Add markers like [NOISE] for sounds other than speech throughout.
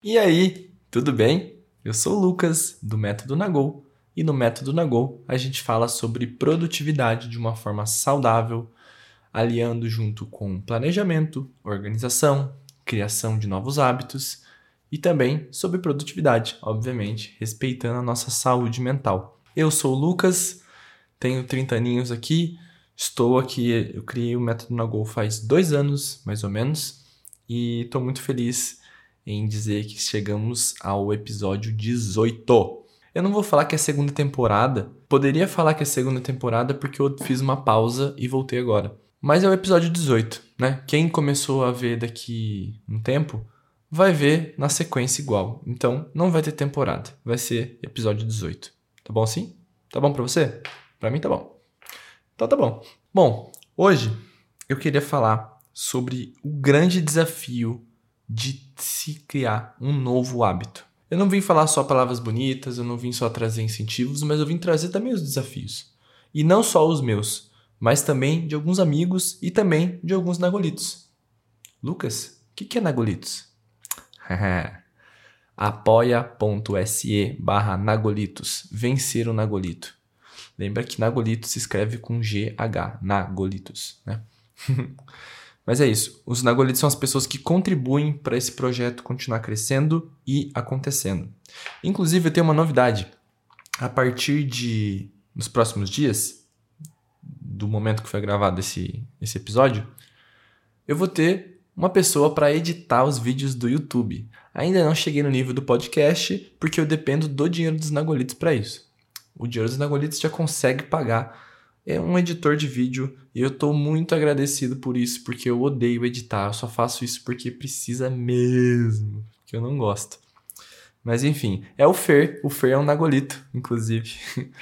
E aí, tudo bem? Eu sou o Lucas, do Método Nagol, e no Método Nagol a gente fala sobre produtividade de uma forma saudável, aliando junto com planejamento, organização, criação de novos hábitos e também sobre produtividade, obviamente, respeitando a nossa saúde mental. Eu sou o Lucas, tenho 30 aninhos aqui, estou aqui, eu criei o Método Nagol faz dois anos, mais ou menos, e estou muito feliz em dizer que chegamos ao episódio 18. Eu não vou falar que é segunda temporada, poderia falar que é segunda temporada porque eu fiz uma pausa e voltei agora. Mas é o episódio 18, né? Quem começou a ver daqui um tempo vai ver na sequência igual. Então não vai ter temporada, vai ser episódio 18. Tá bom assim? Tá bom para você? Para mim tá bom. Então tá bom. Bom, hoje eu queria falar sobre o grande desafio de se criar um novo hábito. Eu não vim falar só palavras bonitas, eu não vim só trazer incentivos, mas eu vim trazer também os desafios. E não só os meus, mas também de alguns amigos e também de alguns nagolitos. Lucas, o que, que é nagolitos? [LAUGHS] apoia.se barra nagolitos. Vencer o nagolito. Lembra que nagolito se escreve com GH, nagolitos, né? [LAUGHS] Mas é isso. Os Nagolitos são as pessoas que contribuem para esse projeto continuar crescendo e acontecendo. Inclusive, eu tenho uma novidade. A partir de. nos próximos dias, do momento que foi gravado esse, esse episódio, eu vou ter uma pessoa para editar os vídeos do YouTube. Ainda não cheguei no nível do podcast, porque eu dependo do dinheiro dos Nagolitos para isso. O dinheiro dos Nagolitos já consegue pagar é um editor de vídeo e eu estou muito agradecido por isso, porque eu odeio editar, eu só faço isso porque precisa mesmo, que eu não gosto. Mas enfim, é o Fer, o Fer é um Nagolito, inclusive. [LAUGHS]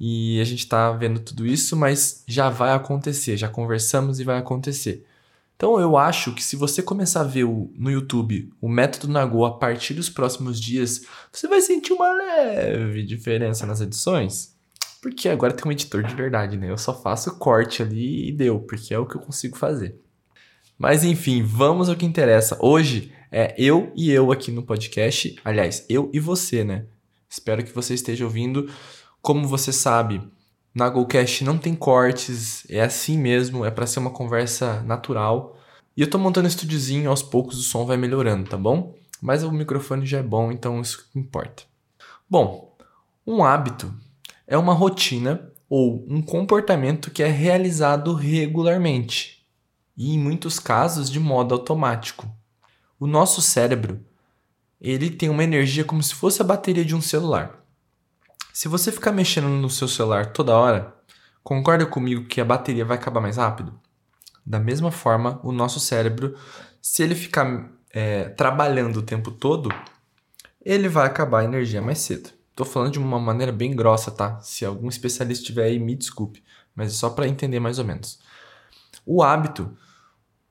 e a gente está vendo tudo isso, mas já vai acontecer, já conversamos e vai acontecer. Então eu acho que se você começar a ver o, no YouTube o método Nagô a partir dos próximos dias, você vai sentir uma leve diferença nas edições. Porque agora tem um editor de verdade, né? Eu só faço corte ali e deu, porque é o que eu consigo fazer. Mas enfim, vamos ao que interessa. Hoje é eu e eu aqui no podcast. Aliás, eu e você, né? Espero que você esteja ouvindo. Como você sabe, na GoCast não tem cortes, é assim mesmo, é para ser uma conversa natural. E eu tô montando um estúdiozinho, aos poucos o som vai melhorando, tá bom? Mas o microfone já é bom, então isso importa. Bom, um hábito é uma rotina ou um comportamento que é realizado regularmente e, em muitos casos, de modo automático. O nosso cérebro ele tem uma energia como se fosse a bateria de um celular. Se você ficar mexendo no seu celular toda hora, concorda comigo que a bateria vai acabar mais rápido? Da mesma forma, o nosso cérebro, se ele ficar é, trabalhando o tempo todo, ele vai acabar a energia mais cedo. Tô falando de uma maneira bem grossa, tá? Se algum especialista estiver aí, me desculpe, mas é só para entender mais ou menos. O hábito,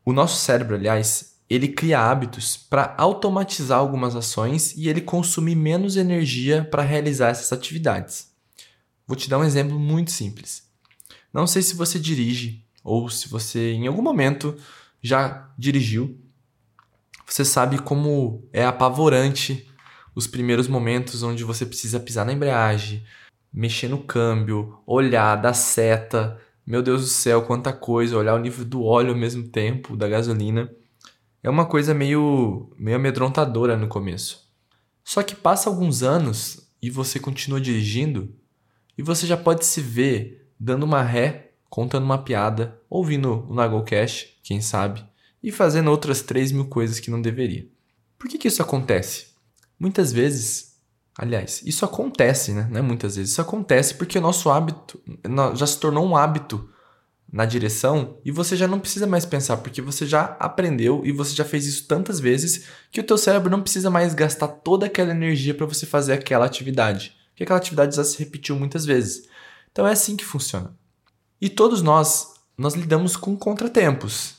o nosso cérebro, aliás, ele cria hábitos para automatizar algumas ações e ele consumir menos energia para realizar essas atividades. Vou te dar um exemplo muito simples. Não sei se você dirige ou se você em algum momento já dirigiu. Você sabe como é apavorante os primeiros momentos onde você precisa pisar na embreagem, mexer no câmbio, olhar, dar seta. Meu Deus do céu, quanta coisa, olhar o nível do óleo ao mesmo tempo, da gasolina. É uma coisa meio, meio amedrontadora no começo. Só que passa alguns anos e você continua dirigindo e você já pode se ver dando uma ré, contando uma piada, ouvindo o Nagocast, quem sabe, e fazendo outras 3 mil coisas que não deveria. Por que, que isso acontece? Muitas vezes, aliás, isso acontece, né? Não é muitas vezes, isso acontece porque o nosso hábito já se tornou um hábito na direção e você já não precisa mais pensar porque você já aprendeu e você já fez isso tantas vezes que o teu cérebro não precisa mais gastar toda aquela energia para você fazer aquela atividade, porque aquela atividade já se repetiu muitas vezes. Então é assim que funciona. E todos nós nós lidamos com contratempos.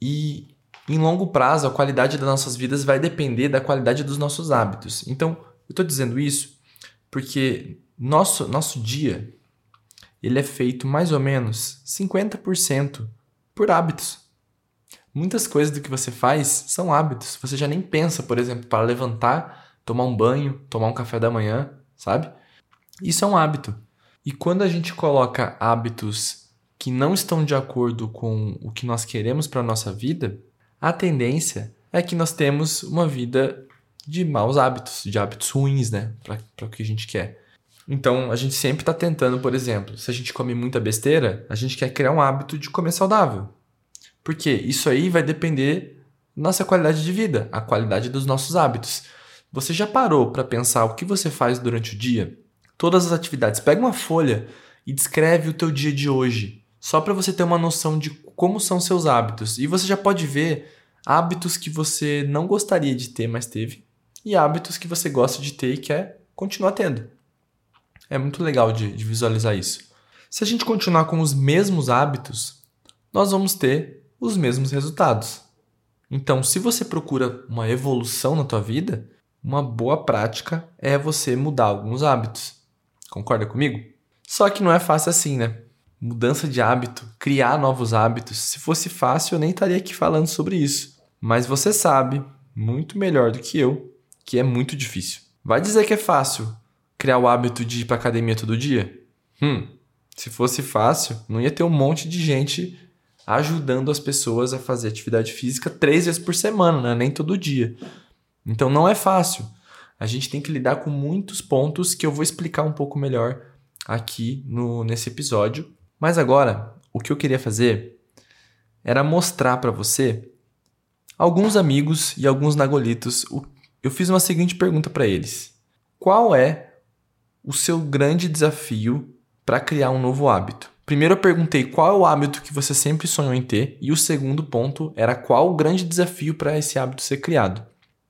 E em longo prazo, a qualidade das nossas vidas vai depender da qualidade dos nossos hábitos. Então, eu estou dizendo isso porque nosso, nosso dia ele é feito mais ou menos 50% por hábitos. Muitas coisas do que você faz são hábitos. Você já nem pensa, por exemplo, para levantar, tomar um banho, tomar um café da manhã, sabe? Isso é um hábito. E quando a gente coloca hábitos que não estão de acordo com o que nós queremos para a nossa vida, a tendência é que nós temos uma vida de maus hábitos, de hábitos ruins, né? Para o que a gente quer. Então, a gente sempre está tentando, por exemplo, se a gente come muita besteira, a gente quer criar um hábito de comer saudável. Porque isso aí vai depender da nossa qualidade de vida, a qualidade dos nossos hábitos. Você já parou para pensar o que você faz durante o dia? Todas as atividades. Pega uma folha e descreve o teu dia de hoje, só para você ter uma noção de como são seus hábitos. E você já pode ver hábitos que você não gostaria de ter, mas teve, e hábitos que você gosta de ter e quer continuar tendo. É muito legal de, de visualizar isso. Se a gente continuar com os mesmos hábitos, nós vamos ter os mesmos resultados. Então, se você procura uma evolução na tua vida, uma boa prática é você mudar alguns hábitos. Concorda comigo? Só que não é fácil assim, né? Mudança de hábito, criar novos hábitos. Se fosse fácil, eu nem estaria aqui falando sobre isso. Mas você sabe, muito melhor do que eu, que é muito difícil. Vai dizer que é fácil criar o hábito de ir para academia todo dia? Hum, se fosse fácil, não ia ter um monte de gente ajudando as pessoas a fazer atividade física três vezes por semana, né? nem todo dia. Então não é fácil. A gente tem que lidar com muitos pontos que eu vou explicar um pouco melhor aqui no, nesse episódio. Mas agora, o que eu queria fazer era mostrar para você alguns amigos e alguns nagolitos. Eu fiz uma seguinte pergunta para eles: Qual é o seu grande desafio para criar um novo hábito? Primeiro eu perguntei qual é o hábito que você sempre sonhou em ter, e o segundo ponto era qual o grande desafio para esse hábito ser criado.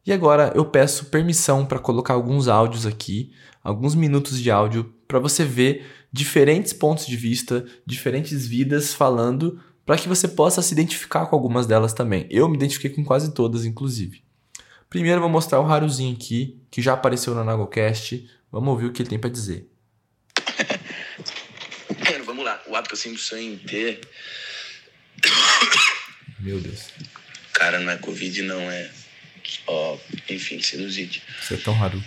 E agora eu peço permissão para colocar alguns áudios aqui, alguns minutos de áudio, para você ver diferentes pontos de vista, diferentes vidas falando, para que você possa se identificar com algumas delas também. Eu me identifiquei com quase todas, inclusive. Primeiro vou mostrar o Haruzinho aqui, que já apareceu no Nagocast. Vamos ouvir o que ele tem para dizer o hábito assim do sonho em ter. Meu Deus. Cara, não é Covid, não é. Ó, enfim, sinusite. Isso é tão raro.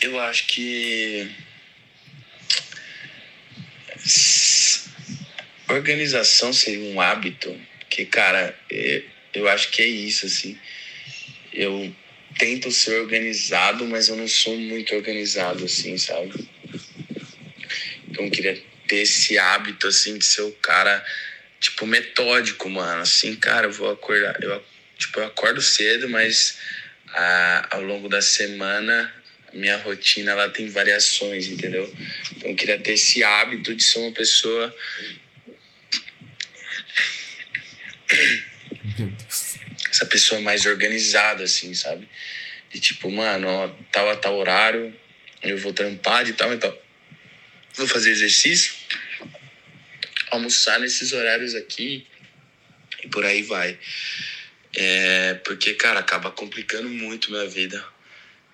Eu acho que. Organização seria um hábito que, cara, eu acho que é isso, assim. Eu tento ser organizado, mas eu não sou muito organizado, assim, sabe? Então, eu queria ter esse hábito, assim, de ser o cara, tipo, metódico, mano. Assim, cara, eu vou acordar. Eu, tipo, eu acordo cedo, mas a, ao longo da semana minha rotina ela tem variações, entendeu? Então eu queria ter esse hábito de ser uma pessoa. Essa pessoa mais organizada, assim, sabe? De tipo, mano, ó, tal a tal horário, eu vou trampar de tal e tal vou fazer exercício, almoçar nesses horários aqui e por aí vai. É, porque, cara, acaba complicando muito minha vida.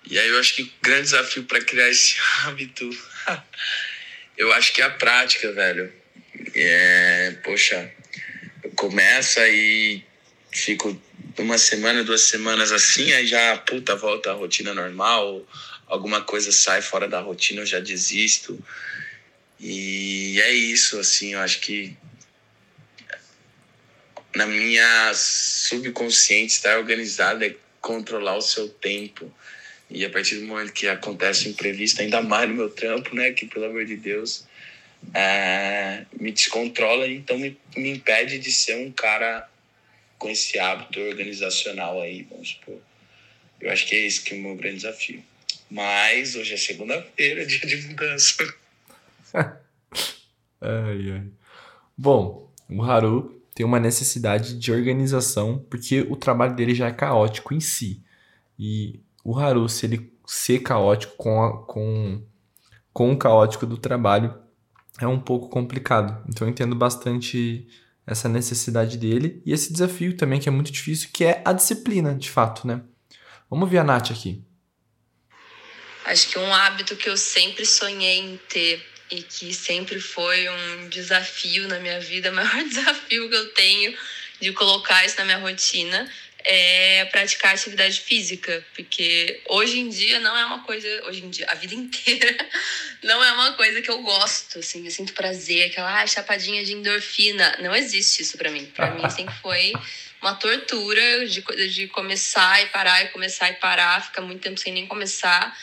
E aí eu acho que o grande desafio para criar esse [LAUGHS] hábito, [LAUGHS] eu acho que é a prática, velho. É, poxa, eu começo aí, fico uma semana, duas semanas assim, aí já, puta, volta à rotina normal, alguma coisa sai fora da rotina, eu já desisto. E é isso, assim, eu acho que na minha subconsciente estar organizado é controlar o seu tempo. E a partir do momento que acontece imprevisto, ainda mais no meu trampo, né? Que pelo amor de Deus, é, me descontrola, então me, me impede de ser um cara com esse hábito organizacional aí, vamos supor. Eu acho que é esse que é o meu grande desafio. Mas hoje é segunda-feira, [LAUGHS] dia de mudança. [LAUGHS] ai, ai. Bom, o Haru tem uma necessidade de organização porque o trabalho dele já é caótico em si. E o Haru, se ele ser caótico com, a, com, com o caótico do trabalho, é um pouco complicado. Então eu entendo bastante essa necessidade dele e esse desafio também que é muito difícil, que é a disciplina, de fato, né? Vamos ver a Nath aqui. Acho que um hábito que eu sempre sonhei em ter e que sempre foi um desafio na minha vida, o [LAUGHS] maior desafio que eu tenho de colocar isso na minha rotina é praticar atividade física, porque hoje em dia não é uma coisa, hoje em dia, a vida [LAUGHS] inteira, não é uma coisa que eu gosto, assim, eu sinto prazer, aquela ah, chapadinha de endorfina, não existe isso para mim. Para mim sempre foi uma tortura de, de começar e parar e começar e parar, ficar muito tempo sem nem começar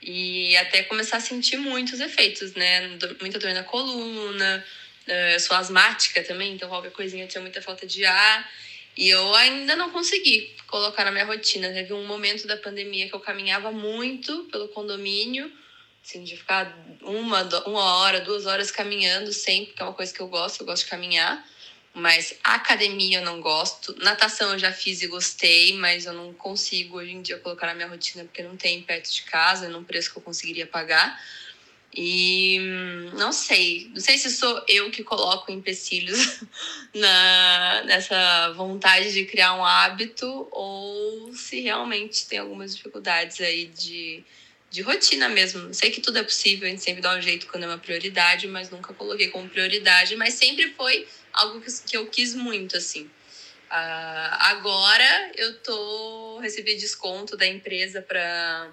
e até começar a sentir muitos efeitos, né? Muita dor na coluna, eu sou asmática também, então qualquer coisinha tinha muita falta de ar. E eu ainda não consegui colocar na minha rotina. Teve um momento da pandemia que eu caminhava muito pelo condomínio, assim, de ficar uma, uma hora, duas horas caminhando sempre, que é uma coisa que eu gosto, eu gosto de caminhar. Mas academia eu não gosto. Natação eu já fiz e gostei, mas eu não consigo hoje em dia colocar na minha rotina porque não tem perto de casa, num preço que eu conseguiria pagar. E não sei, não sei se sou eu que coloco empecilhos [LAUGHS] na, nessa vontade de criar um hábito ou se realmente tem algumas dificuldades aí de, de rotina mesmo. Sei que tudo é possível, a gente sempre dá um jeito quando é uma prioridade, mas nunca coloquei como prioridade, mas sempre foi algo que, que eu quis muito, assim. Uh, agora eu tô recebi desconto da empresa para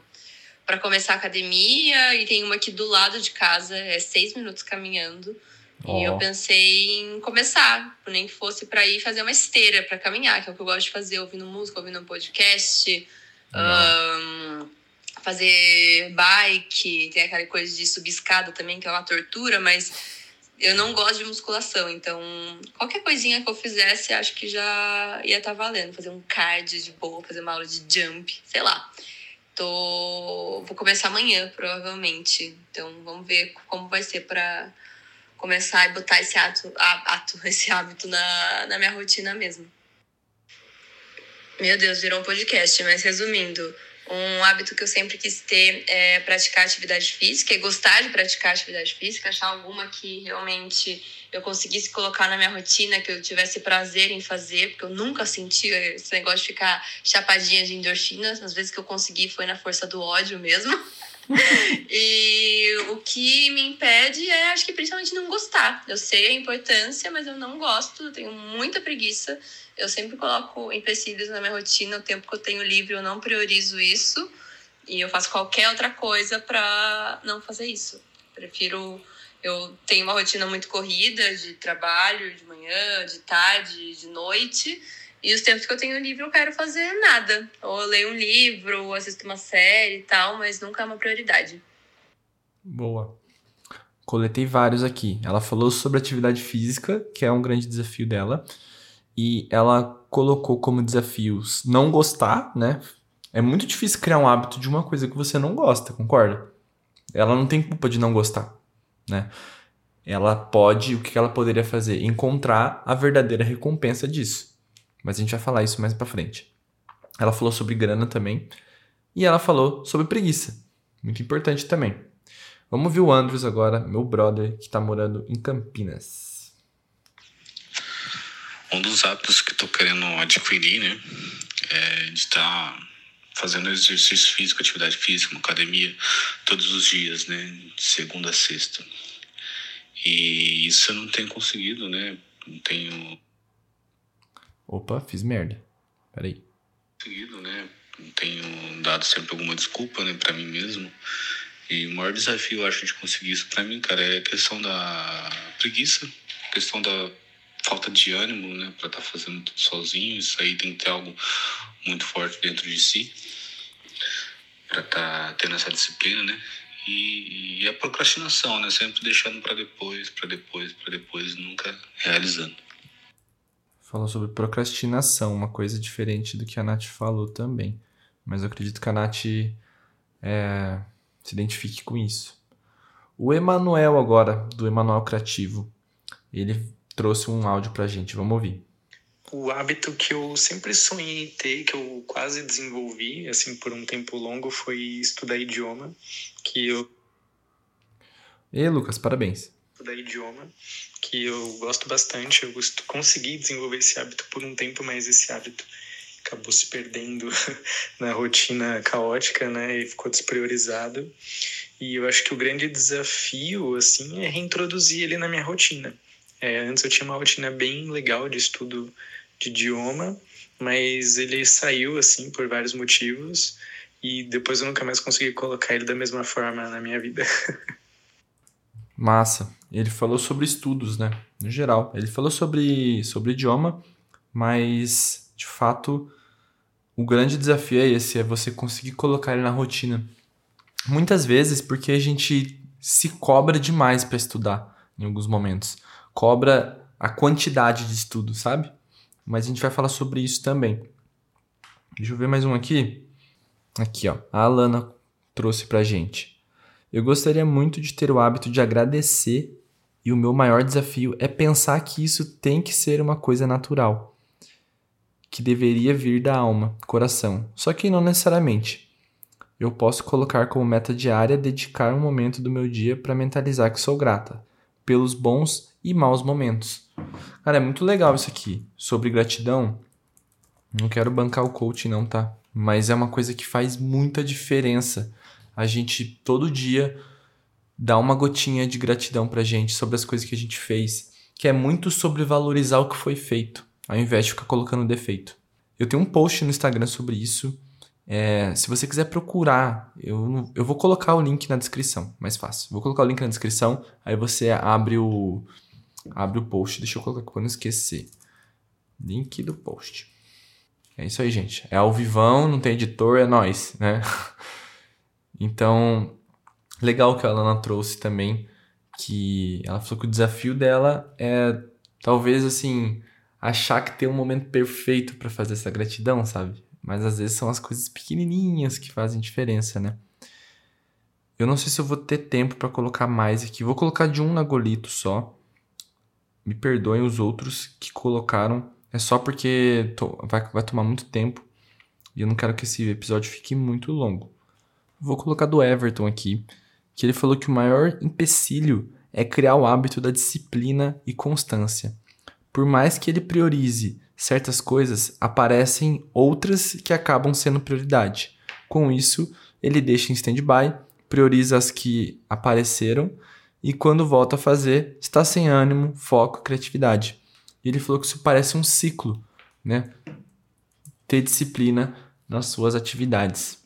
para começar a academia e tem uma aqui do lado de casa, é seis minutos caminhando. Oh. E eu pensei em começar, nem que fosse para ir fazer uma esteira para caminhar, que é o que eu gosto de fazer, ouvindo música, ouvindo um podcast, um, fazer bike, tem aquela coisa de subir escada também, que é uma tortura, mas eu não gosto de musculação, então qualquer coisinha que eu fizesse, acho que já ia estar tá valendo. Fazer um card de boa, fazer uma aula de jump, sei lá. Tô... Vou começar amanhã, provavelmente. Então vamos ver como vai ser para começar e botar esse ato, ato [LAUGHS] esse hábito na, na minha rotina mesmo. Meu Deus, virou um podcast, mas resumindo, um hábito que eu sempre quis ter é praticar atividade física, e gostar de praticar atividade física, achar alguma que realmente eu conseguisse colocar na minha rotina, que eu tivesse prazer em fazer, porque eu nunca senti esse negócio de ficar chapadinha de endorfinas. Às vezes que eu consegui foi na força do ódio mesmo. [LAUGHS] e o que me impede é, acho que principalmente não gostar. Eu sei a importância, mas eu não gosto, eu tenho muita preguiça. Eu sempre coloco empecilhos na minha rotina, o tempo que eu tenho livre eu não priorizo isso. E eu faço qualquer outra coisa para não fazer isso. Prefiro eu tenho uma rotina muito corrida de trabalho, de manhã, de tarde, de noite. E os tempos que eu tenho livre, eu quero fazer nada. Ou eu leio um livro, ou assisto uma série e tal, mas nunca é uma prioridade. Boa. Coletei vários aqui. Ela falou sobre atividade física, que é um grande desafio dela. E ela colocou como desafios não gostar, né? É muito difícil criar um hábito de uma coisa que você não gosta, concorda? Ela não tem culpa de não gostar né? Ela pode, o que ela poderia fazer? Encontrar a verdadeira recompensa disso. Mas a gente vai falar isso mais para frente. Ela falou sobre grana também. E ela falou sobre preguiça. Muito importante também. Vamos ver o Andrews agora, meu brother, que está morando em Campinas. Um dos hábitos que estou querendo adquirir, né? É de estar tá fazendo exercício físico, atividade física, uma academia, todos os dias, né? De segunda a sexta. E isso eu não tenho conseguido, né? Não tenho. Opa, fiz merda. Peraí. Conseguido, né? Não tenho dado sempre alguma desculpa, né, pra mim mesmo. E o maior desafio, eu acho, de conseguir isso pra mim, cara, é a questão da preguiça, a questão da falta de ânimo, né, pra estar tá fazendo tudo sozinho. Isso aí tem que ter algo muito forte dentro de si para estar tá tendo essa disciplina, né? E, e a procrastinação, né? Sempre deixando para depois, para depois, para depois, nunca realizando. Falou sobre procrastinação, uma coisa diferente do que a Nath falou também. Mas eu acredito que a Nath é, se identifique com isso. O Emanuel agora, do Emanuel Criativo, ele trouxe um áudio pra gente, vamos ouvir. O hábito que eu sempre sonhei ter, que eu quase desenvolvi, assim, por um tempo longo, foi estudar idioma que eu. E Lucas, parabéns. Da idioma, que eu gosto bastante, eu consegui desenvolver esse hábito por um tempo, mas esse hábito acabou se perdendo [LAUGHS] na rotina caótica, né, e ficou despriorizado. E eu acho que o grande desafio, assim, é reintroduzir ele na minha rotina. É, antes eu tinha uma rotina bem legal de estudo de idioma, mas ele saiu assim por vários motivos e depois eu nunca mais consegui colocar ele da mesma forma na minha vida. [LAUGHS] Massa. Ele falou sobre estudos, né? No geral. Ele falou sobre, sobre idioma, mas de fato o grande desafio é esse, é você conseguir colocar ele na rotina. Muitas vezes porque a gente se cobra demais para estudar em alguns momentos. Cobra a quantidade de estudo, sabe? Mas a gente vai falar sobre isso também. Deixa eu ver mais um aqui. Aqui, ó. A Alana trouxe pra gente. Eu gostaria muito de ter o hábito de agradecer e o meu maior desafio é pensar que isso tem que ser uma coisa natural, que deveria vir da alma, coração. Só que não necessariamente. Eu posso colocar como meta diária dedicar um momento do meu dia para mentalizar que sou grata pelos bons e maus momentos. Cara, é muito legal isso aqui sobre gratidão. Não quero bancar o coach não, tá? Mas é uma coisa que faz muita diferença. A gente todo dia dá uma gotinha de gratidão pra gente sobre as coisas que a gente fez, que é muito sobre valorizar o que foi feito, ao invés de ficar colocando defeito. Eu tenho um post no Instagram sobre isso. É, se você quiser procurar, eu, eu vou colocar o link na descrição, mais fácil. Vou colocar o link na descrição, aí você abre o, abre o post. Deixa eu colocar para não esquecer. Link do post. É isso aí, gente. É ao vivão, não tem editor, é nós, né? [LAUGHS] Então, legal que a Alana trouxe também, que ela falou que o desafio dela é talvez assim, achar que tem um momento perfeito para fazer essa gratidão, sabe? Mas às vezes são as coisas pequenininhas que fazem diferença, né? Eu não sei se eu vou ter tempo para colocar mais aqui. Vou colocar de um na Golito só. Me perdoem os outros que colocaram. É só porque to vai, vai tomar muito tempo. E eu não quero que esse episódio fique muito longo. Vou colocar do Everton aqui, que ele falou que o maior empecilho é criar o hábito da disciplina e constância. Por mais que ele priorize certas coisas, aparecem outras que acabam sendo prioridade. Com isso, ele deixa em stand-by, prioriza as que apareceram e quando volta a fazer, está sem ânimo, foco, criatividade. E ele falou que isso parece um ciclo, né? Ter disciplina nas suas atividades.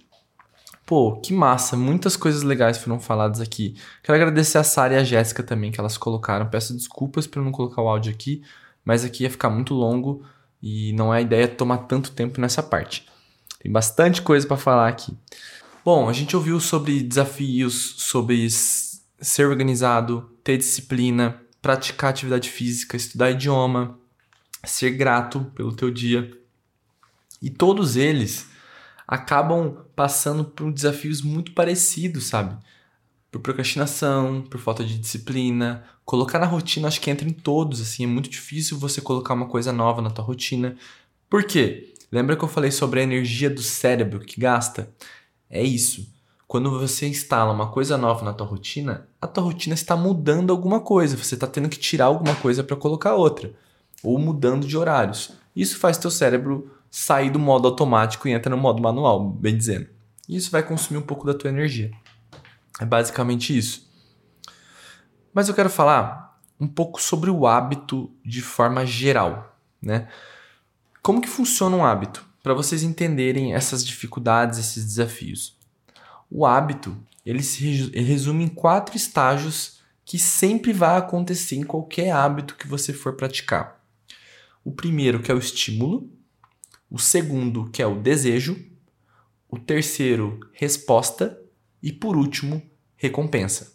Pô, que massa, muitas coisas legais foram faladas aqui. Quero agradecer a Sara e a Jéssica também que elas colocaram. Peço desculpas por não colocar o áudio aqui, mas aqui ia ficar muito longo e não é a ideia tomar tanto tempo nessa parte. Tem bastante coisa para falar aqui. Bom, a gente ouviu sobre desafios, sobre ser organizado, ter disciplina, praticar atividade física, estudar idioma, ser grato pelo teu dia. E todos eles acabam passando por desafios muito parecidos, sabe? Por procrastinação, por falta de disciplina. Colocar na rotina, acho que entra em todos, assim, é muito difícil você colocar uma coisa nova na tua rotina. Por quê? Lembra que eu falei sobre a energia do cérebro que gasta? É isso. Quando você instala uma coisa nova na tua rotina, a tua rotina está mudando alguma coisa, você está tendo que tirar alguma coisa para colocar outra, ou mudando de horários. Isso faz teu cérebro sair do modo automático e entra no modo manual, bem dizendo. Isso vai consumir um pouco da tua energia. É basicamente isso. Mas eu quero falar um pouco sobre o hábito de forma geral, né? Como que funciona um hábito? Para vocês entenderem essas dificuldades, esses desafios. O hábito, ele se resume em quatro estágios que sempre vai acontecer em qualquer hábito que você for praticar. O primeiro, que é o estímulo, o segundo, que é o desejo, o terceiro, resposta e por último, recompensa.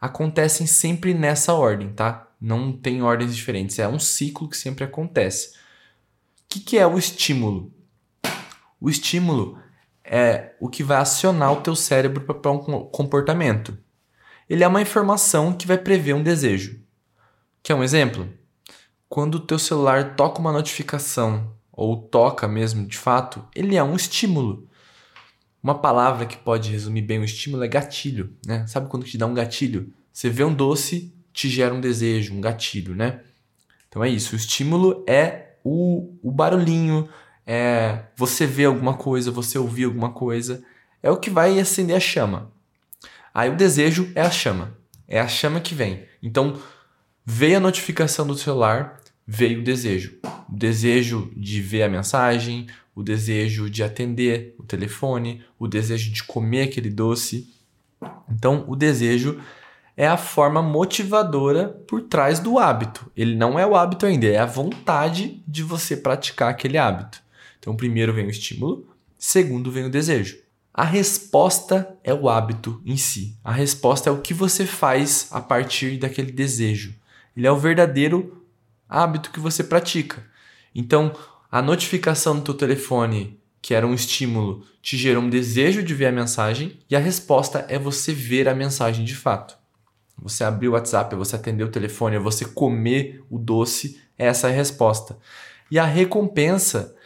Acontecem sempre nessa ordem, tá? Não tem ordens diferentes, é um ciclo que sempre acontece. O que, que é o estímulo? O estímulo é o que vai acionar o teu cérebro para um comportamento. Ele é uma informação que vai prever um desejo. Quer um exemplo? Quando o teu celular toca uma notificação ou toca mesmo de fato, ele é um estímulo. Uma palavra que pode resumir bem o estímulo é gatilho, né? Sabe quando te dá um gatilho? Você vê um doce, te gera um desejo, um gatilho, né? Então é isso. O estímulo é o, o barulhinho, é você ver alguma coisa, você ouvir alguma coisa. É o que vai acender a chama. Aí o desejo é a chama. É a chama que vem. Então, veio a notificação do celular, veio o desejo. O desejo de ver a mensagem, o desejo de atender o telefone, o desejo de comer aquele doce. Então, o desejo é a forma motivadora por trás do hábito. Ele não é o hábito ainda, é a vontade de você praticar aquele hábito. Então, primeiro vem o estímulo, segundo vem o desejo. A resposta é o hábito em si. A resposta é o que você faz a partir daquele desejo. Ele é o verdadeiro hábito que você pratica. Então, a notificação no teu telefone, que era um estímulo, te gerou um desejo de ver a mensagem e a resposta é você ver a mensagem de fato. Você abrir o WhatsApp, você atender o telefone, você comer o doce, essa é a resposta. E a recompensa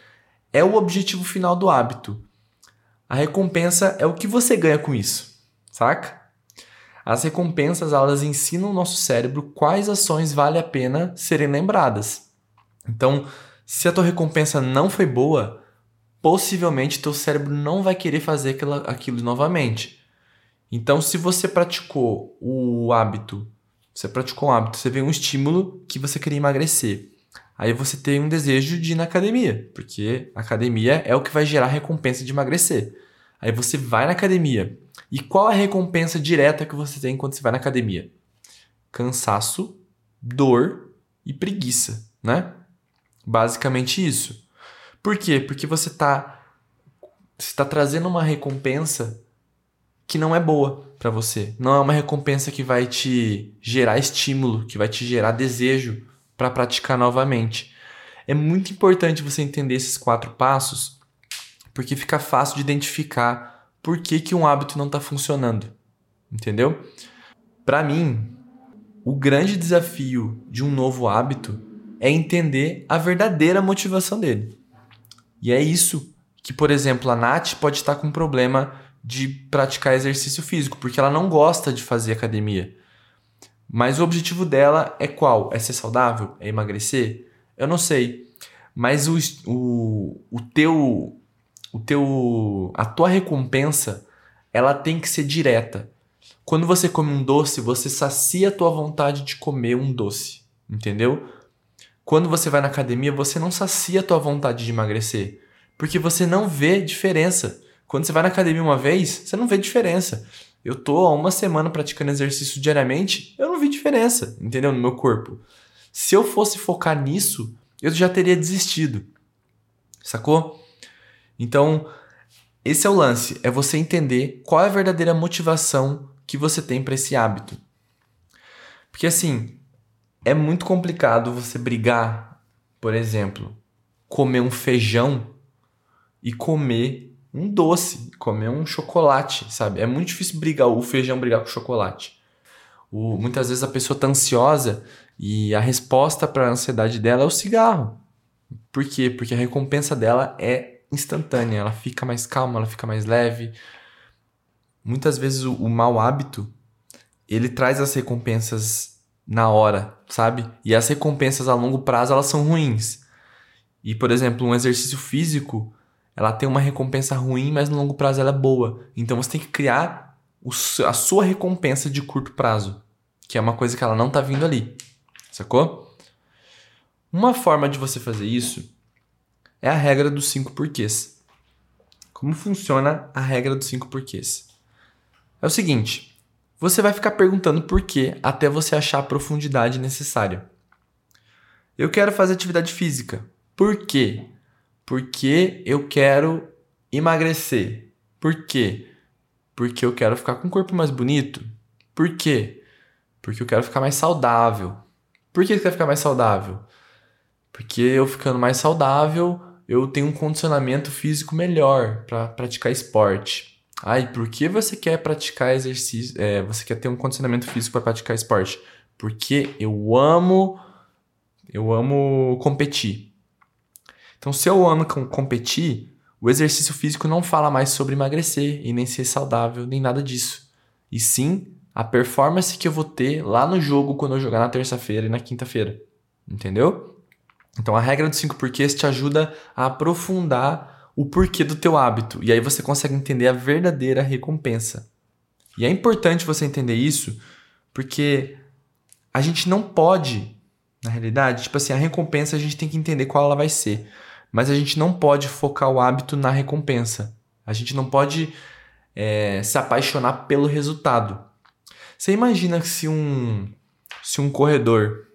é o objetivo final do hábito. A recompensa é o que você ganha com isso, saca? As recompensas elas ensinam o nosso cérebro quais ações vale a pena serem lembradas. Então, se a tua recompensa não foi boa, possivelmente teu cérebro não vai querer fazer aquilo, aquilo novamente. Então, se você praticou o hábito, você praticou um hábito, você vê um estímulo que você queria emagrecer. Aí você tem um desejo de ir na academia, porque academia é o que vai gerar recompensa de emagrecer. Aí você vai na academia. E qual a recompensa direta que você tem quando você vai na academia? Cansaço, dor e preguiça, né? Basicamente isso. Por quê? Porque você está está trazendo uma recompensa que não é boa para você. Não é uma recompensa que vai te gerar estímulo, que vai te gerar desejo para praticar novamente. É muito importante você entender esses quatro passos porque fica fácil de identificar por que, que um hábito não está funcionando. Entendeu? Para mim, o grande desafio de um novo hábito é entender a verdadeira motivação dele. E é isso que, por exemplo, a Nath pode estar com um problema de praticar exercício físico, porque ela não gosta de fazer academia. Mas o objetivo dela é qual? É ser saudável? É emagrecer? Eu não sei. Mas o, o, o teu o teu a tua recompensa ela tem que ser direta. Quando você come um doce, você sacia a tua vontade de comer um doce, entendeu? Quando você vai na academia, você não sacia a tua vontade de emagrecer, porque você não vê diferença. Quando você vai na academia uma vez, você não vê diferença. Eu tô há uma semana praticando exercício diariamente, eu não vi diferença, entendeu? No meu corpo. Se eu fosse focar nisso, eu já teria desistido. Sacou? Então, esse é o lance, é você entender qual é a verdadeira motivação que você tem para esse hábito. Porque assim, é muito complicado você brigar, por exemplo, comer um feijão e comer um doce, comer um chocolate, sabe? É muito difícil brigar o feijão brigar com o chocolate. O, muitas vezes a pessoa tá ansiosa e a resposta para a ansiedade dela é o cigarro. Por quê? Porque a recompensa dela é instantânea, ela fica mais calma, ela fica mais leve. Muitas vezes o, o mau hábito, ele traz as recompensas na hora, sabe? E as recompensas a longo prazo, elas são ruins. E, por exemplo, um exercício físico, ela tem uma recompensa ruim, mas no longo prazo ela é boa. Então você tem que criar a sua recompensa de curto prazo, que é uma coisa que ela não tá vindo ali. Sacou? Uma forma de você fazer isso é a regra dos cinco porquês. Como funciona a regra dos cinco porquês? É o seguinte: você vai ficar perguntando por quê até você achar a profundidade necessária. Eu quero fazer atividade física. Por quê? Porque eu quero emagrecer. Por quê? Porque eu quero ficar com um corpo mais bonito. Por quê? Porque eu quero ficar mais saudável. Por que você quer ficar mais saudável? Porque eu ficando mais saudável, eu tenho um condicionamento físico melhor para praticar esporte. Ai, por que você quer praticar exercício? É, você quer ter um condicionamento físico para praticar esporte? Porque eu amo, eu amo competir. Então, se eu amo competir, o exercício físico não fala mais sobre emagrecer e nem ser saudável, nem nada disso. E sim a performance que eu vou ter lá no jogo quando eu jogar na terça-feira e na quinta-feira. Entendeu? Então a regra dos cinco porquês te ajuda a aprofundar o porquê do teu hábito e aí você consegue entender a verdadeira recompensa. E é importante você entender isso porque a gente não pode na realidade. Tipo assim, a recompensa a gente tem que entender qual ela vai ser. Mas a gente não pode focar o hábito na recompensa. A gente não pode é, se apaixonar pelo resultado. Você imagina se um, se um corredor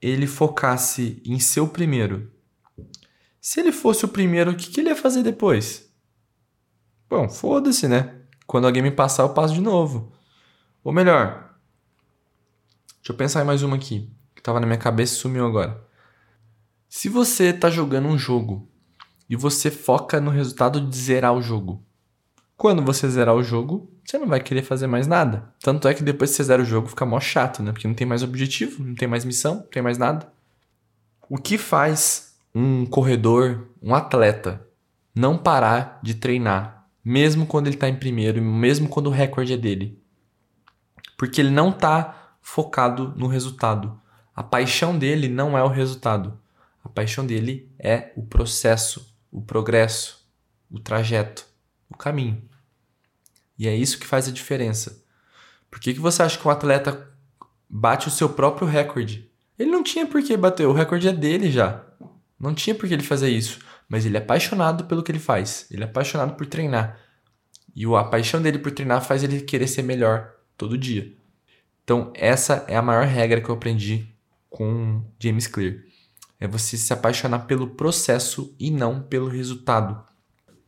ele focasse em ser o primeiro. Se ele fosse o primeiro, o que, que ele ia fazer depois? Bom, foda-se, né? Quando alguém me passar, eu passo de novo. Ou melhor, deixa eu pensar em mais uma aqui, que tava na minha cabeça e sumiu agora. Se você tá jogando um jogo e você foca no resultado de zerar o jogo, quando você zerar o jogo, você não vai querer fazer mais nada. Tanto é que depois que você zera o jogo, fica mó chato, né? Porque não tem mais objetivo, não tem mais missão, não tem mais nada. O que faz um corredor, um atleta, não parar de treinar, mesmo quando ele está em primeiro, mesmo quando o recorde é dele? Porque ele não está focado no resultado. A paixão dele não é o resultado. A paixão dele é o processo, o progresso, o trajeto, o caminho. E é isso que faz a diferença. Por que, que você acha que um atleta bate o seu próprio recorde? Ele não tinha por que bater, o recorde é dele já. Não tinha por que ele fazer isso. Mas ele é apaixonado pelo que ele faz. Ele é apaixonado por treinar. E a paixão dele por treinar faz ele querer ser melhor todo dia. Então, essa é a maior regra que eu aprendi com James Clear. É você se apaixonar pelo processo e não pelo resultado.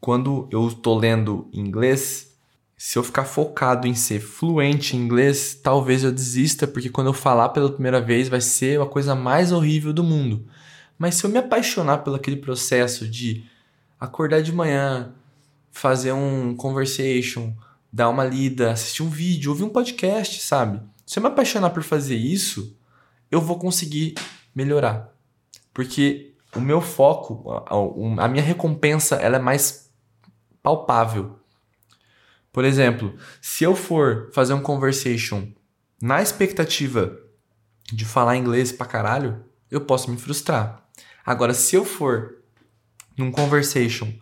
Quando eu estou lendo inglês, se eu ficar focado em ser fluente em inglês, talvez eu desista, porque quando eu falar pela primeira vez vai ser a coisa mais horrível do mundo. Mas se eu me apaixonar pelo aquele processo de acordar de manhã, fazer um conversation, dar uma lida, assistir um vídeo, ouvir um podcast, sabe? Se eu me apaixonar por fazer isso, eu vou conseguir melhorar. Porque o meu foco, a minha recompensa, ela é mais palpável. Por exemplo, se eu for fazer um conversation na expectativa de falar inglês pra caralho, eu posso me frustrar. Agora, se eu for num conversation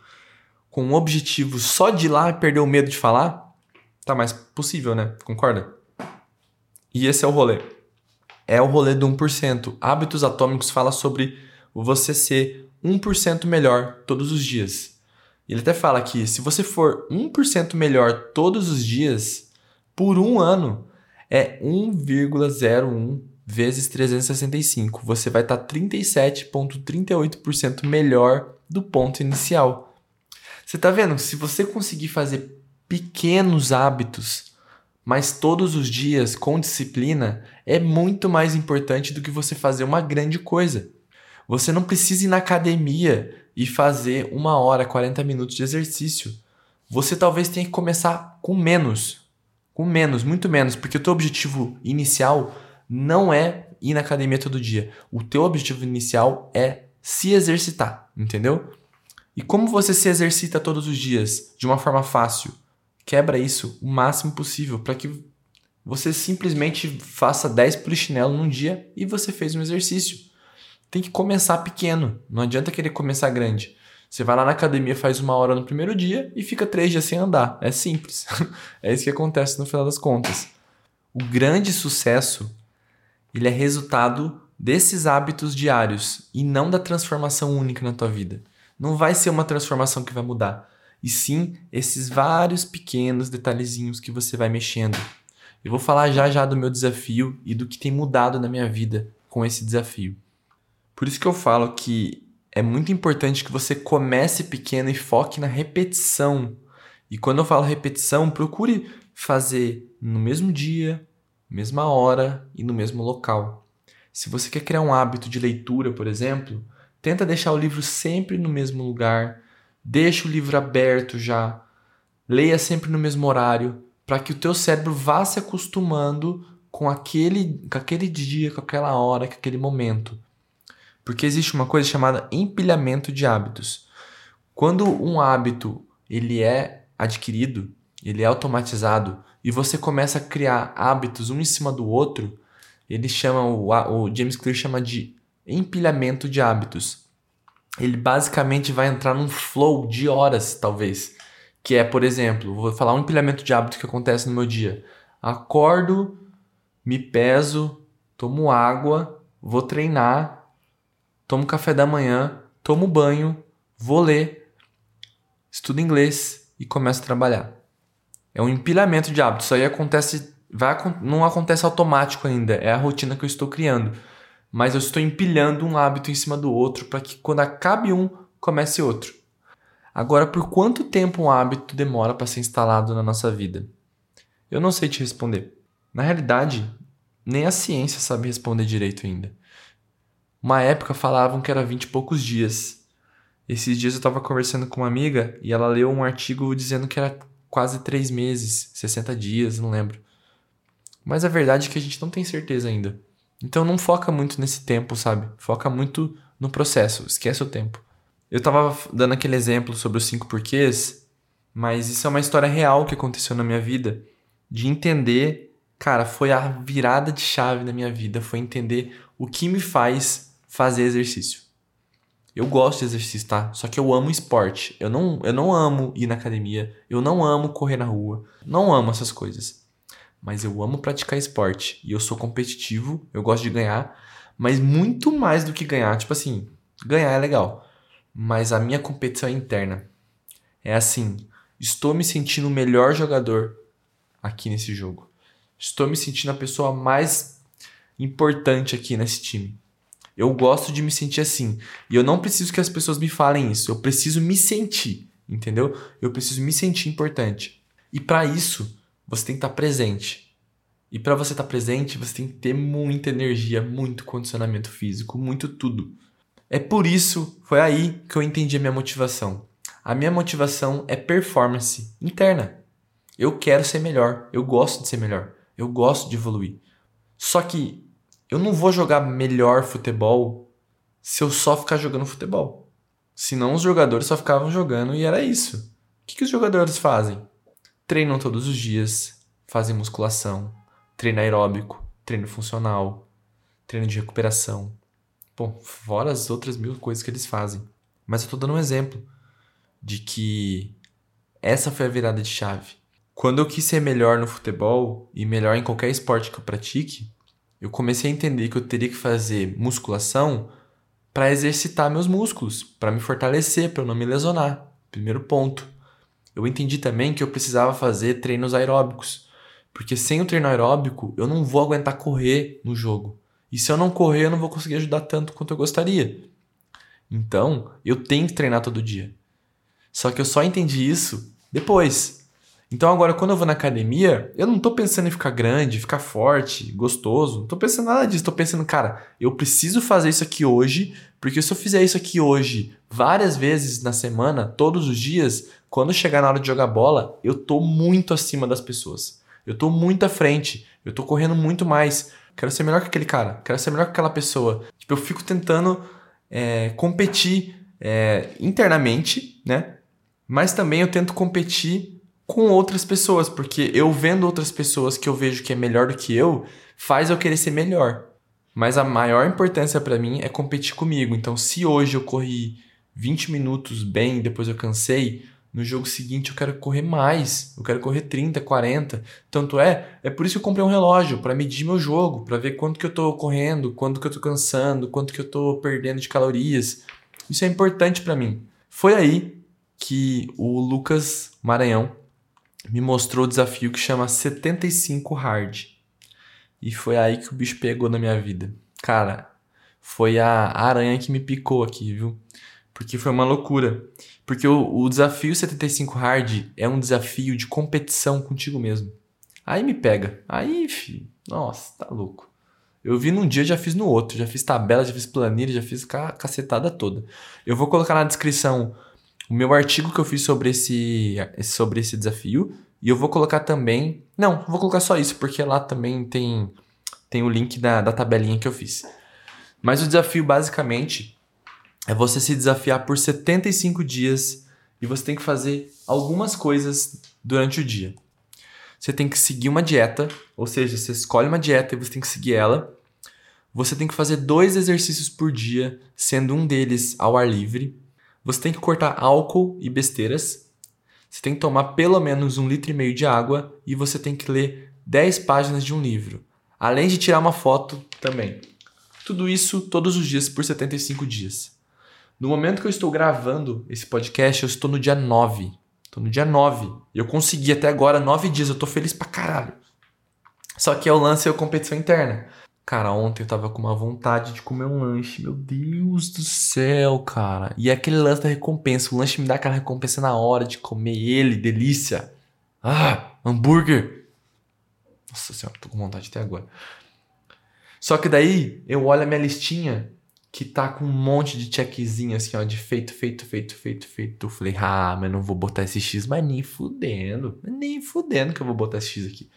com um objetivo só de ir lá e perder o medo de falar, tá mais possível, né? Concorda? E esse é o rolê. É o rolê do 1%. Hábitos Atômicos fala sobre você ser 1% melhor todos os dias. Ele até fala que se você for 1% melhor todos os dias, por um ano, é 1,01 vezes 365. Você vai estar 37,38% melhor do ponto inicial. Você está vendo? Se você conseguir fazer pequenos hábitos, mas todos os dias com disciplina, é muito mais importante do que você fazer uma grande coisa. Você não precisa ir na academia e fazer uma hora, 40 minutos de exercício. Você talvez tenha que começar com menos. Com menos, muito menos, porque o teu objetivo inicial não é ir na academia todo dia. O teu objetivo inicial é se exercitar, entendeu? E como você se exercita todos os dias de uma forma fácil? Quebra isso o máximo possível para que você simplesmente faça 10 polichinelo num dia e você fez um exercício tem que começar pequeno. Não adianta querer começar grande. Você vai lá na academia, faz uma hora no primeiro dia e fica três dias sem andar. É simples. [LAUGHS] é isso que acontece no final das contas. O grande sucesso ele é resultado desses hábitos diários e não da transformação única na tua vida. Não vai ser uma transformação que vai mudar, e sim esses vários pequenos detalhezinhos que você vai mexendo. Eu vou falar já já do meu desafio e do que tem mudado na minha vida com esse desafio. Por isso que eu falo que é muito importante que você comece pequeno e foque na repetição. E quando eu falo repetição, procure fazer no mesmo dia, mesma hora e no mesmo local. Se você quer criar um hábito de leitura, por exemplo, tenta deixar o livro sempre no mesmo lugar, deixa o livro aberto já, leia sempre no mesmo horário, para que o teu cérebro vá se acostumando com aquele, com aquele dia, com aquela hora, com aquele momento. Porque existe uma coisa chamada empilhamento de hábitos. Quando um hábito ele é adquirido, ele é automatizado e você começa a criar hábitos um em cima do outro, ele chama o, o James Clear chama de empilhamento de hábitos. Ele basicamente vai entrar num flow de horas, talvez. Que é, por exemplo, vou falar um empilhamento de hábito que acontece no meu dia. Acordo, me peso, tomo água, vou treinar, tomo café da manhã, tomo banho, vou ler, estudo inglês e começo a trabalhar. É um empilhamento de hábitos. Isso aí acontece, vai, não acontece automático ainda. É a rotina que eu estou criando. Mas eu estou empilhando um hábito em cima do outro para que quando acabe um, comece outro. Agora, por quanto tempo um hábito demora para ser instalado na nossa vida? Eu não sei te responder. Na realidade, nem a ciência sabe responder direito ainda. Uma época falavam que era 20 e poucos dias. Esses dias eu estava conversando com uma amiga e ela leu um artigo dizendo que era quase 3 meses, 60 dias, não lembro. Mas a verdade é que a gente não tem certeza ainda. Então não foca muito nesse tempo, sabe? Foca muito no processo, esquece o tempo. Eu tava dando aquele exemplo sobre os cinco porquês, mas isso é uma história real que aconteceu na minha vida. De entender, cara, foi a virada de chave na minha vida. Foi entender o que me faz fazer exercício. Eu gosto de exercício, tá? Só que eu amo esporte. Eu não, eu não amo ir na academia. Eu não amo correr na rua. Não amo essas coisas. Mas eu amo praticar esporte. E eu sou competitivo. Eu gosto de ganhar. Mas muito mais do que ganhar. Tipo assim, ganhar é legal mas a minha competição é interna. É assim, estou me sentindo o melhor jogador aqui nesse jogo. Estou me sentindo a pessoa mais importante aqui nesse time. Eu gosto de me sentir assim. E eu não preciso que as pessoas me falem isso. Eu preciso me sentir, entendeu? Eu preciso me sentir importante. E para isso, você tem que estar presente. E para você estar presente, você tem que ter muita energia, muito condicionamento físico, muito tudo. É por isso, foi aí que eu entendi a minha motivação. A minha motivação é performance interna. Eu quero ser melhor, eu gosto de ser melhor, eu gosto de evoluir. Só que eu não vou jogar melhor futebol se eu só ficar jogando futebol. Senão os jogadores só ficavam jogando e era isso. O que, que os jogadores fazem? Treinam todos os dias, fazem musculação, treino aeróbico, treino funcional, treino de recuperação, Bom, fora as outras mil coisas que eles fazem. Mas eu tô dando um exemplo de que essa foi a virada de chave. Quando eu quis ser melhor no futebol e melhor em qualquer esporte que eu pratique, eu comecei a entender que eu teria que fazer musculação para exercitar meus músculos, para me fortalecer, para não me lesionar. Primeiro ponto. Eu entendi também que eu precisava fazer treinos aeróbicos, porque sem o treino aeróbico eu não vou aguentar correr no jogo. E se eu não correr, eu não vou conseguir ajudar tanto quanto eu gostaria. Então, eu tenho que treinar todo dia. Só que eu só entendi isso depois. Então agora quando eu vou na academia, eu não tô pensando em ficar grande, ficar forte, gostoso. Não tô pensando nada disso. Tô pensando, cara, eu preciso fazer isso aqui hoje, porque se eu fizer isso aqui hoje várias vezes na semana, todos os dias, quando chegar na hora de jogar bola, eu tô muito acima das pessoas. Eu tô muito à frente, eu tô correndo muito mais. Quero ser melhor que aquele cara. Quero ser melhor que aquela pessoa. Tipo, eu fico tentando é, competir é, internamente, né? Mas também eu tento competir com outras pessoas, porque eu vendo outras pessoas que eu vejo que é melhor do que eu, faz eu querer ser melhor. Mas a maior importância para mim é competir comigo. Então, se hoje eu corri 20 minutos bem, depois eu cansei, no jogo seguinte eu quero correr mais, eu quero correr 30, 40. Tanto é, é por isso que eu comprei um relógio para medir meu jogo, para ver quanto que eu tô correndo, quanto que eu tô cansando, quanto que eu tô perdendo de calorias. Isso é importante para mim. Foi aí que o Lucas Maranhão me mostrou o desafio que chama 75 Hard. E foi aí que o bicho pegou na minha vida. Cara, foi a aranha que me picou aqui, viu? Porque foi uma loucura. Porque o, o desafio 75 hard é um desafio de competição contigo mesmo. Aí me pega. Aí, filho, nossa, tá louco. Eu vi num dia, já fiz no outro. Já fiz tabela, já fiz planilha, já fiz a cacetada toda. Eu vou colocar na descrição o meu artigo que eu fiz sobre esse, sobre esse desafio. E eu vou colocar também. Não, vou colocar só isso, porque lá também tem, tem o link da, da tabelinha que eu fiz. Mas o desafio, basicamente, é você se desafiar por 75 dias e você tem que fazer algumas coisas durante o dia. Você tem que seguir uma dieta, ou seja, você escolhe uma dieta e você tem que seguir ela. Você tem que fazer dois exercícios por dia, sendo um deles ao ar livre. Você tem que cortar álcool e besteiras. Você tem que tomar pelo menos um litro e meio de água e você tem que ler 10 páginas de um livro. Além de tirar uma foto também. Tudo isso todos os dias por 75 dias. No momento que eu estou gravando esse podcast, eu estou no dia 9. Estou no dia 9. E eu consegui até agora 9 dias. Eu estou feliz pra caralho. Só que é o lance é a competição interna. Cara, ontem eu tava com uma vontade de comer um lanche. Meu Deus do céu, cara. E é aquele lance da recompensa. O lanche me dá aquela recompensa na hora de comer ele. Delícia. Ah, hambúrguer. Nossa senhora, tô com vontade até agora. Só que daí eu olho a minha listinha que tá com um monte de checkzinho assim, ó, de feito, feito, feito, feito, feito. Eu falei, ah, mas não vou botar esse X, mas nem fudendo. Nem fudendo que eu vou botar esse X aqui.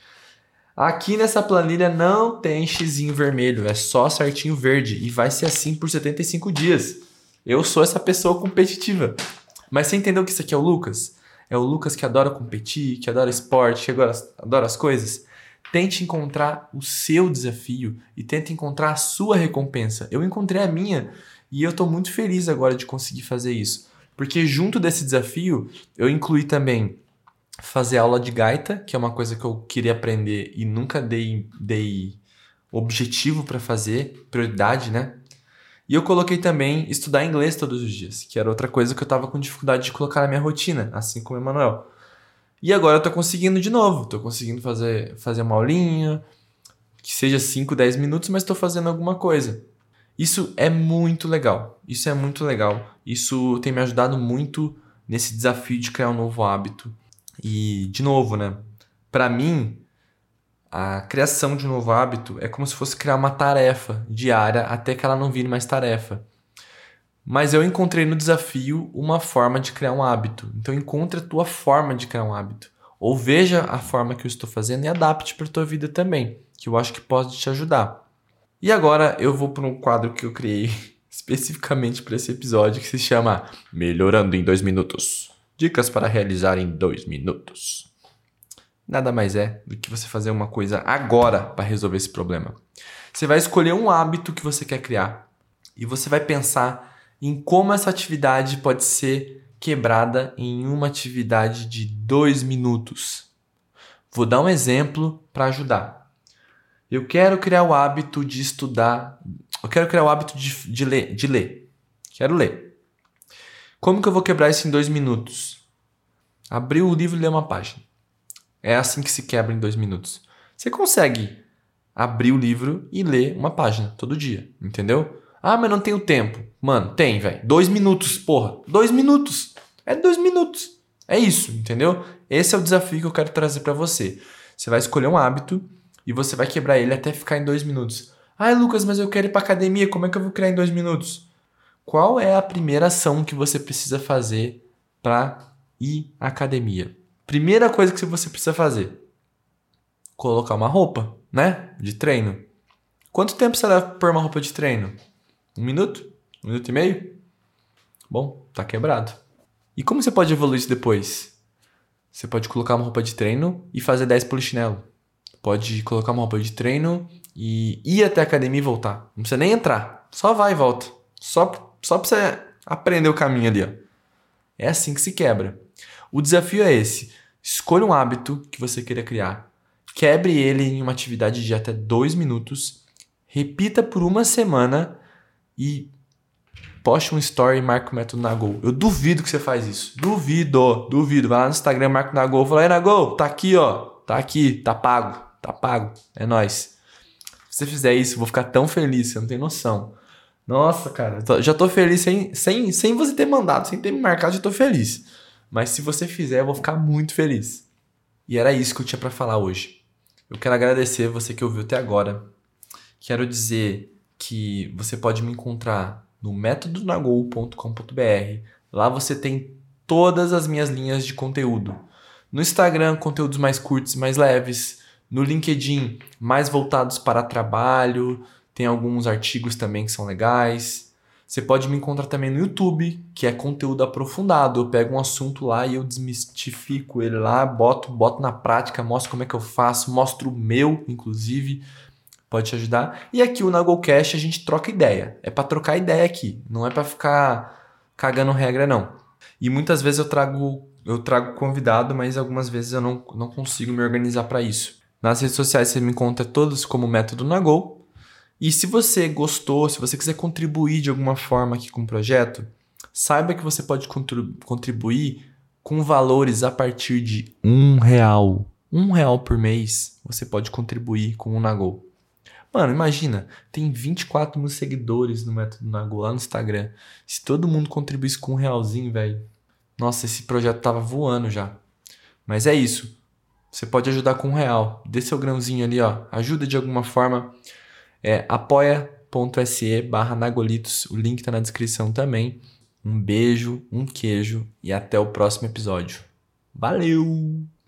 Aqui nessa planilha não tem xizinho vermelho, é só certinho verde e vai ser assim por 75 dias. Eu sou essa pessoa competitiva. Mas você entendeu que isso aqui é o Lucas? É o Lucas que adora competir, que adora esporte, que adora, adora as coisas. Tente encontrar o seu desafio e tente encontrar a sua recompensa. Eu encontrei a minha e eu estou muito feliz agora de conseguir fazer isso. Porque junto desse desafio, eu incluí também fazer aula de gaita, que é uma coisa que eu queria aprender e nunca dei, dei objetivo para fazer, prioridade, né? E eu coloquei também estudar inglês todos os dias, que era outra coisa que eu tava com dificuldade de colocar na minha rotina, assim como o Emanuel. E agora eu tô conseguindo de novo, tô conseguindo fazer, fazer uma aulinha, que seja 5, 10 minutos, mas tô fazendo alguma coisa. Isso é muito legal. Isso é muito legal. Isso tem me ajudado muito nesse desafio de criar um novo hábito e, de novo, né? Para mim, a criação de um novo hábito é como se fosse criar uma tarefa diária até que ela não vire mais tarefa. Mas eu encontrei no desafio uma forma de criar um hábito. Então encontre a tua forma de criar um hábito. Ou veja a forma que eu estou fazendo e adapte para a tua vida também, que eu acho que pode te ajudar. E agora eu vou para um quadro que eu criei [LAUGHS] especificamente para esse episódio que se chama Melhorando em dois minutos. Dicas para realizar em dois minutos. Nada mais é do que você fazer uma coisa agora para resolver esse problema. Você vai escolher um hábito que você quer criar e você vai pensar em como essa atividade pode ser quebrada em uma atividade de dois minutos. Vou dar um exemplo para ajudar. Eu quero criar o hábito de estudar. Eu quero criar o hábito de, de ler. De ler. Quero ler. Como que eu vou quebrar isso em dois minutos? Abrir o livro e ler uma página. É assim que se quebra em dois minutos. Você consegue abrir o livro e ler uma página todo dia, entendeu? Ah, mas não tenho tempo. Mano, tem, velho. Dois minutos, porra. Dois minutos. É dois minutos. É isso, entendeu? Esse é o desafio que eu quero trazer para você. Você vai escolher um hábito e você vai quebrar ele até ficar em dois minutos. Ah, Lucas, mas eu quero ir pra academia. Como é que eu vou criar em dois minutos? Qual é a primeira ação que você precisa fazer para ir à academia? Primeira coisa que você precisa fazer: colocar uma roupa, né? De treino. Quanto tempo você leva para pôr uma roupa de treino? Um minuto? Um minuto e meio? Bom, tá quebrado. E como você pode evoluir isso depois? Você pode colocar uma roupa de treino e fazer 10 polichinelo. Pode colocar uma roupa de treino e ir até a academia e voltar. Não precisa nem entrar. Só vai e volta. Só só para você aprender o caminho ali. Ó. É assim que se quebra. O desafio é esse. Escolha um hábito que você queira criar. Quebre ele em uma atividade de até dois minutos. Repita por uma semana e poste um story e marque o método Nagol. Eu duvido que você faz isso. Duvido, duvido. Vai lá no Instagram, marca o Nagol. Fala, aí Nagol, tá aqui, ó. Tá aqui, tá pago. Tá pago. É nóis. Se você fizer isso, eu vou ficar tão feliz, você não tem noção. Nossa, cara, já tô feliz sem, sem, sem você ter mandado, sem ter me marcado, já tô feliz. Mas se você fizer, eu vou ficar muito feliz. E era isso que eu tinha para falar hoje. Eu quero agradecer você que ouviu até agora. Quero dizer que você pode me encontrar no métodonagol.com.br. Lá você tem todas as minhas linhas de conteúdo. No Instagram, conteúdos mais curtos e mais leves. No LinkedIn, mais voltados para trabalho, tem alguns artigos também que são legais. Você pode me encontrar também no YouTube, que é conteúdo aprofundado. Eu pego um assunto lá e eu desmistifico ele lá, boto, boto na prática, mostro como é que eu faço, mostro o meu, inclusive. Pode te ajudar. E aqui o Nagolcast a gente troca ideia. É para trocar ideia aqui, não é para ficar cagando regra não. E muitas vezes eu trago eu trago convidado, mas algumas vezes eu não, não consigo me organizar para isso. Nas redes sociais você me encontra todos como Método Nagol E se você gostou, se você quiser contribuir de alguma forma aqui com o projeto, saiba que você pode contribuir com valores a partir de um real. Um real por mês você pode contribuir com o Nagol. Mano, imagina, tem 24 mil seguidores no Método Nagol lá no Instagram. Se todo mundo contribuísse com um realzinho, velho. Nossa, esse projeto tava voando já. Mas é isso. Você pode ajudar com um real. Dê seu grãozinho ali, ó. Ajuda de alguma forma. É apoia.se barra Nagolitos. O link tá na descrição também. Um beijo, um queijo e até o próximo episódio. Valeu!